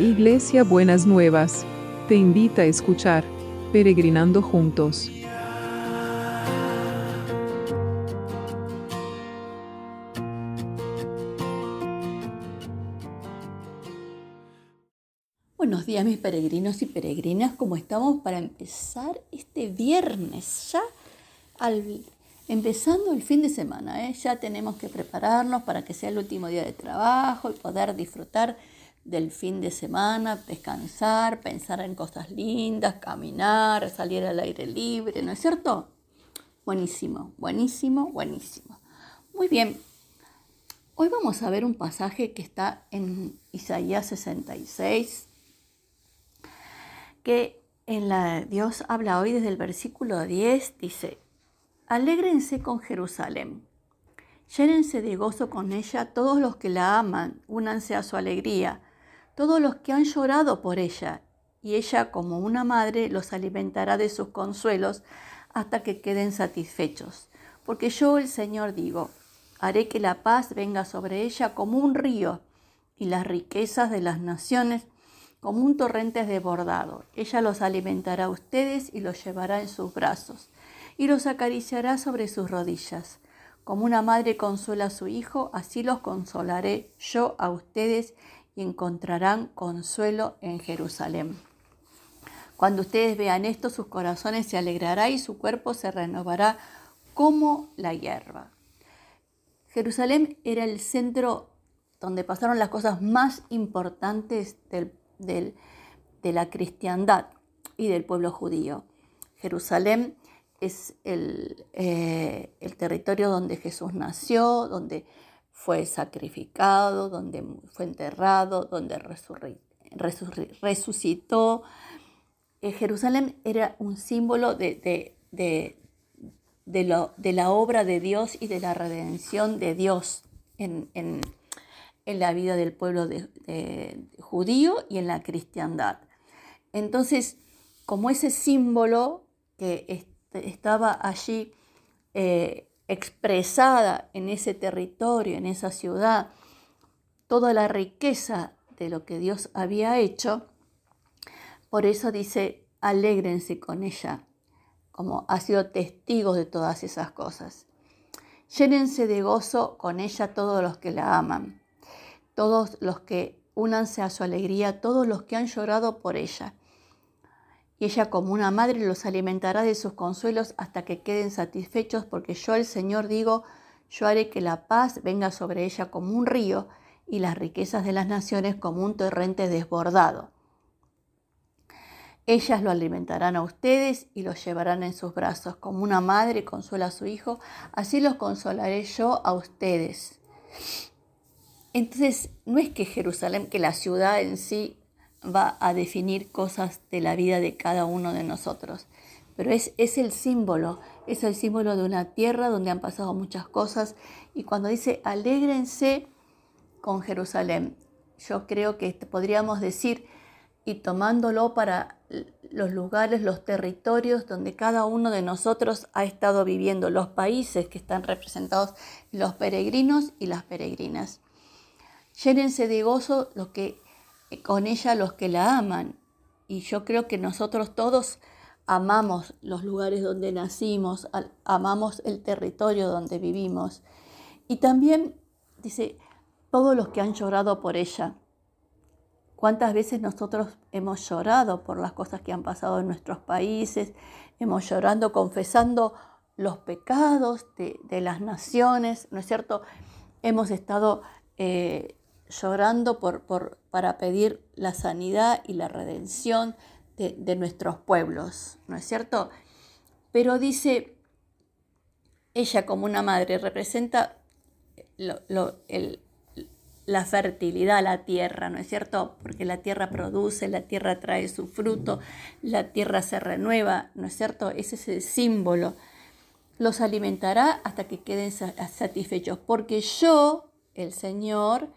Iglesia Buenas Nuevas, te invita a escuchar Peregrinando Juntos. Buenos días mis peregrinos y peregrinas, ¿cómo estamos para empezar este viernes? Ya empezando el fin de semana, ¿eh? ya tenemos que prepararnos para que sea el último día de trabajo y poder disfrutar del fin de semana, descansar, pensar en cosas lindas, caminar, salir al aire libre, ¿no es cierto? Buenísimo, buenísimo, buenísimo. Muy bien, hoy vamos a ver un pasaje que está en Isaías 66, que en la, Dios habla hoy desde el versículo 10, dice, alégrense con Jerusalén. Llénense de gozo con ella todos los que la aman, únanse a su alegría todos los que han llorado por ella, y ella como una madre los alimentará de sus consuelos hasta que queden satisfechos. Porque yo el Señor digo, haré que la paz venga sobre ella como un río, y las riquezas de las naciones como un torrente desbordado. Ella los alimentará a ustedes y los llevará en sus brazos, y los acariciará sobre sus rodillas. Como una madre consuela a su hijo, así los consolaré yo a ustedes encontrarán consuelo en Jerusalén. Cuando ustedes vean esto, sus corazones se alegrarán y su cuerpo se renovará como la hierba. Jerusalén era el centro donde pasaron las cosas más importantes de la cristiandad y del pueblo judío. Jerusalén es el, eh, el territorio donde Jesús nació, donde fue sacrificado, donde fue enterrado, donde resucitó. Eh, Jerusalén era un símbolo de, la obra de Dios y de la redención de Dios en, la vida del pueblo judío y en la cristiandad. Entonces, como ese símbolo que estaba allí eh, expresada en ese territorio, en esa ciudad, toda la riqueza de lo que Dios había hecho, por eso dice, alégrense con ella, como ha sido testigos de todas esas cosas. Llénense de gozo con ella todos los que la aman, todos los que únanse a su alegría, todos los que han llorado por ella y ella como una madre los alimentará de sus consuelos hasta que queden satisfechos, porque yo el Señor digo, yo haré que la paz venga sobre ella como un río y las riquezas de las naciones como un torrente desbordado. Ellas lo alimentarán a ustedes y los llevarán en sus brazos, como una madre consuela a su hijo, así los consolaré yo a ustedes. Entonces, no es que Jerusalén, que la ciudad en sí va a definir cosas de la vida de cada uno de nosotros. Pero es, es el símbolo, es el símbolo de una tierra donde han pasado muchas cosas. Y cuando dice, alégrense con Jerusalén, yo creo que podríamos decir, y tomándolo para los lugares, los territorios donde cada uno de nosotros ha estado viviendo, los países que están representados, los peregrinos y las peregrinas. Llénense de gozo lo que con ella los que la aman. Y yo creo que nosotros todos amamos los lugares donde nacimos, amamos el territorio donde vivimos. Y también dice, todos los que han llorado por ella. ¿Cuántas veces nosotros hemos llorado por las cosas que han pasado en nuestros países? Hemos llorando, confesando los pecados de, las naciones, ¿no es cierto? Hemos estado eh, llorando por, para pedir la sanidad y la redención de, nuestros pueblos, ¿no es cierto? Pero dice, ella como una madre representa la fertilidad, la tierra, ¿no es cierto? Porque la tierra produce, la tierra trae su fruto, la tierra se renueva, ¿no es cierto? Ese es el símbolo. Los alimentará hasta que queden satisfechos, porque yo, el Señor,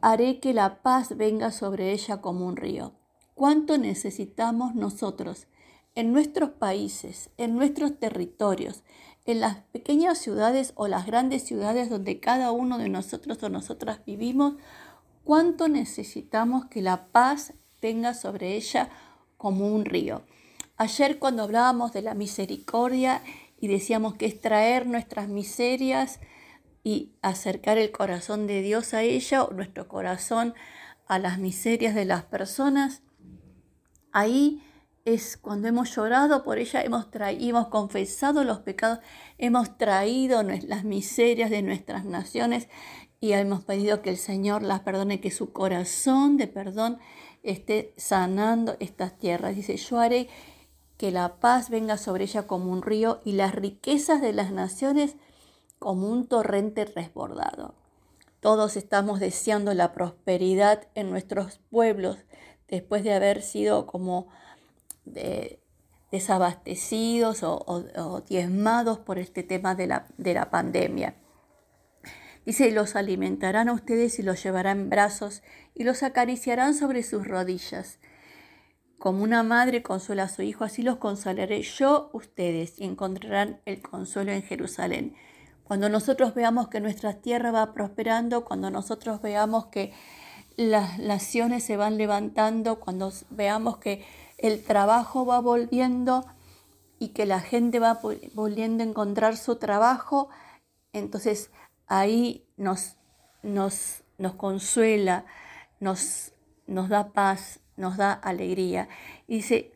haré que la paz venga sobre ella como un río. ¿Cuánto necesitamos nosotros en nuestros países, en nuestros territorios, en las pequeñas ciudades o las grandes ciudades donde cada uno de nosotros o nosotras vivimos? cuánto necesitamos que la paz venga sobre ella como un río. Ayer cuando hablábamos de la misericordia y decíamos que es traer nuestras miserias y acercar el corazón de Dios a ella o nuestro corazón a las miserias de las personas, ahí es cuando hemos llorado por ella, hemos, confesado los pecados, hemos traído las miserias de nuestras naciones y hemos pedido que el Señor las perdone, que su corazón de perdón esté sanando estas tierras. Dice, yo haré que la paz venga sobre ella como un río y las riquezas de las naciones como un torrente resbordado. Todos estamos deseando la prosperidad en nuestros pueblos después de haber sido como desabastecidos o, diezmados por este tema de la, de la pandemia. Dice, los alimentarán a ustedes y los llevarán en brazos y los acariciarán sobre sus rodillas. Como una madre consuela a su hijo, así los consolaré yo ustedes y encontrarán el consuelo en Jerusalén. Cuando nosotros veamos que nuestra tierra va prosperando, cuando nosotros veamos que las naciones se van levantando, cuando veamos que el trabajo va volviendo y que la gente va volviendo a encontrar su trabajo, entonces ahí nos, consuela, nos, nos da paz, nos da alegría. Y dice,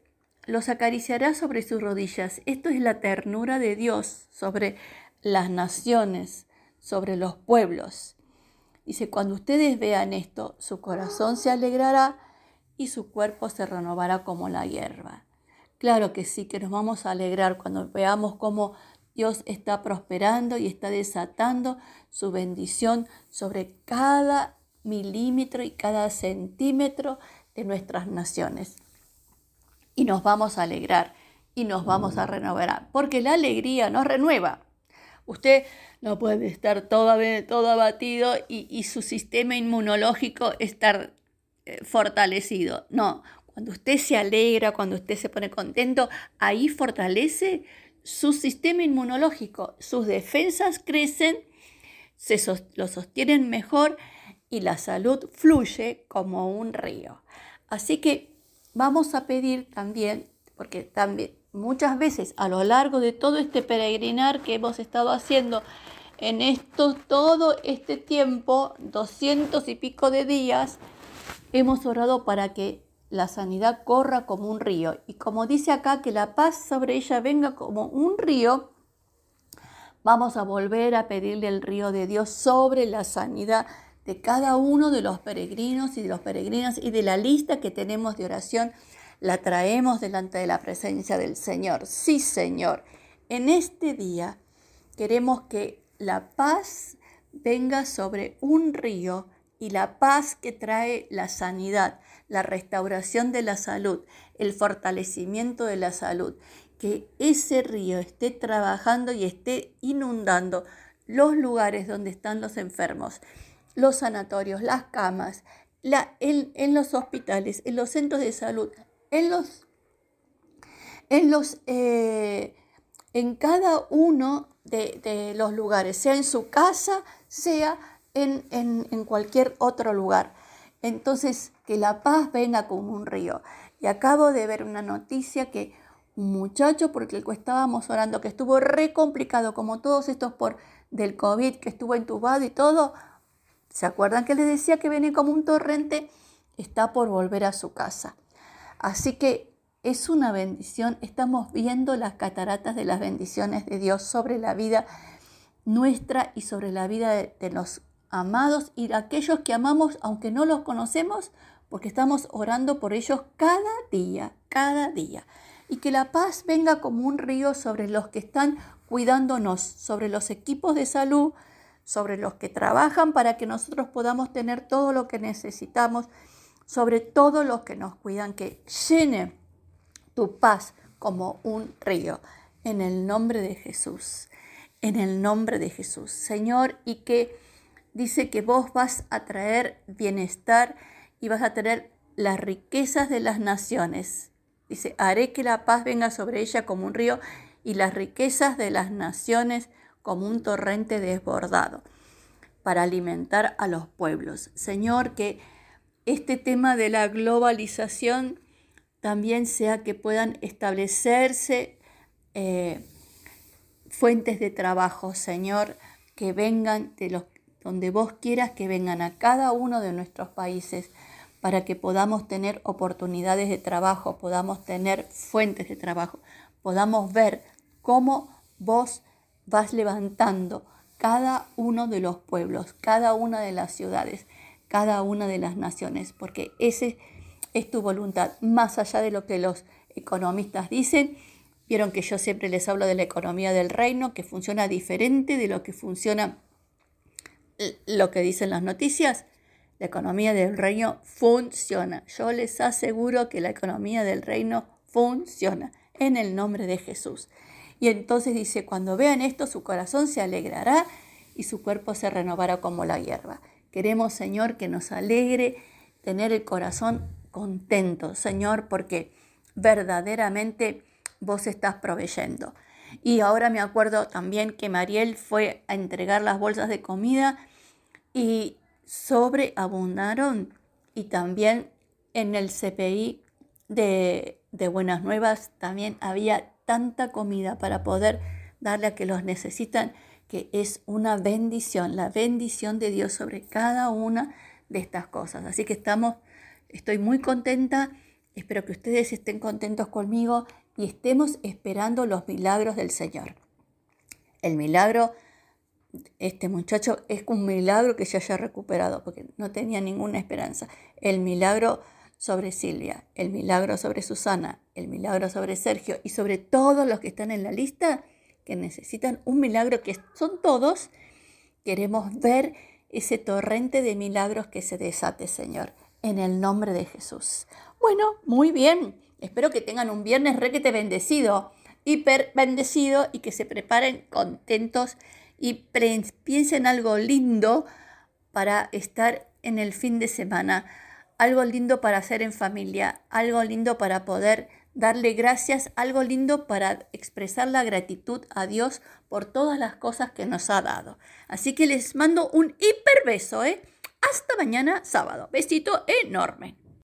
los acariciará sobre sus rodillas. Esto es la ternura de Dios sobre las naciones, sobre los pueblos. Dice, cuando ustedes vean esto, su corazón se alegrará y su cuerpo se renovará como la hierba. Claro que sí, que nos vamos a alegrar cuando veamos cómo Dios está prosperando y está desatando su bendición sobre cada milímetro y cada centímetro de nuestras naciones. Y nos vamos a alegrar y nos vamos a renovar, porque la alegría nos renueva. Usted no puede estar todo, todo abatido y, y su sistema inmunológico estar eh, fortalecido. No, cuando usted se alegra, cuando usted se pone contento, ahí fortalece su sistema inmunológico, sus defensas crecen, se lo sostienen mejor y la salud fluye como un río. Así que vamos a pedir también, porque también muchas veces a lo largo de todo este peregrinar que hemos estado haciendo en esto, todo este tiempo, doscientos y pico de días, hemos orado para que la sanidad corra como un río. Y como dice acá, que la paz sobre ella venga como un río, vamos a volver a pedirle el río de Dios sobre la sanidad de cada uno de los peregrinos y de los peregrinas y de la lista que tenemos de oración, la traemos delante de la presencia del Señor. Sí, Señor, en este día queremos que la paz venga sobre un río y la paz que trae la sanidad, la restauración de la salud, el fortalecimiento de la salud, que ese río esté trabajando y esté inundando los lugares donde están los enfermos, los sanatorios, las camas, en, los hospitales, en los centros de salud, en los, en los, eh, en cada uno de, de los lugares, sea en su casa, sea en, cualquier otro lugar. Entonces, que la paz venga como un río. Y acabo de ver una noticia que un muchacho porque el que estábamos orando, que estuvo re complicado, como todos estos por del COVID, que estuvo entubado y todo, ¿se acuerdan que les decía que viene como un torrente? Está por volver a su casa. Así que es una bendición, estamos viendo las cataratas de las bendiciones de Dios sobre la vida nuestra y sobre la vida de, de los amados y aquellos que amamos aunque no los conocemos, porque estamos orando por ellos cada día, cada día. Y que la paz venga como un río sobre los que están cuidándonos, sobre los equipos de salud, sobre los que trabajan para que nosotros podamos tener todo lo que necesitamos, sobre todos los que nos cuidan, que llene tu paz como un río. En el nombre de Jesús, en el nombre de Jesús, Señor, y que dice que vos vas a traer bienestar y vas a traer las riquezas de las naciones. Dice, haré que la paz venga sobre ella como un río y las riquezas de las naciones como un torrente desbordado. para alimentar a los pueblos. Señor, que este tema de la globalización también sea que puedan establecerse eh, fuentes de trabajo, Señor, que vengan de los donde vos quieras que vengan a cada uno de nuestros países para que podamos tener oportunidades de trabajo, podamos tener fuentes de trabajo, podamos ver cómo vos vas levantando cada uno de los pueblos, cada una de las ciudades, cada una de las naciones, porque ese es tu voluntad, más allá de lo que los economistas dicen. Vieron que yo siempre les hablo de la economía del reino, que funciona diferente de lo que funciona lo que dicen las noticias. La economía del reino funciona. Yo les aseguro que la economía del reino funciona en el nombre de Jesús. Y entonces dice, cuando vean esto, su corazón se alegrará y su cuerpo se renovará como la hierba. Queremos, Señor, que nos alegre tener el corazón contento, Señor, porque verdaderamente vos estás proveyendo. Y ahora me acuerdo también que Mariel fue a entregar las bolsas de comida y sobreabundaron. Y también en el CPI de, de Buenas Nuevas también había tanta comida para poder darle a que los necesitan, que es una bendición, la bendición de Dios sobre cada una de estas cosas. Así que estamos, estoy muy contenta, espero que ustedes estén contentos conmigo y estemos esperando los milagros del Señor. El milagro, este muchacho es un milagro que se haya recuperado, porque no tenía ninguna esperanza. El milagro sobre Silvia, el milagro sobre Susana, el milagro sobre Sergio y sobre todos los que están en la lista que necesitan un milagro que son todos, queremos ver ese torrente de milagros que se desate, Señor, en el nombre de Jesús. Bueno, muy bien. Espero que tengan un viernes requete bendecido, hiper bendecido y que se preparen contentos y piensen algo lindo para estar en el fin de semana algo lindo para hacer en familia, algo lindo para poder darle gracias, algo lindo para expresar la gratitud a Dios por todas las cosas que nos ha dado. Así que les mando un hiper beso, ¿eh? Hasta mañana sábado. Besito enorme.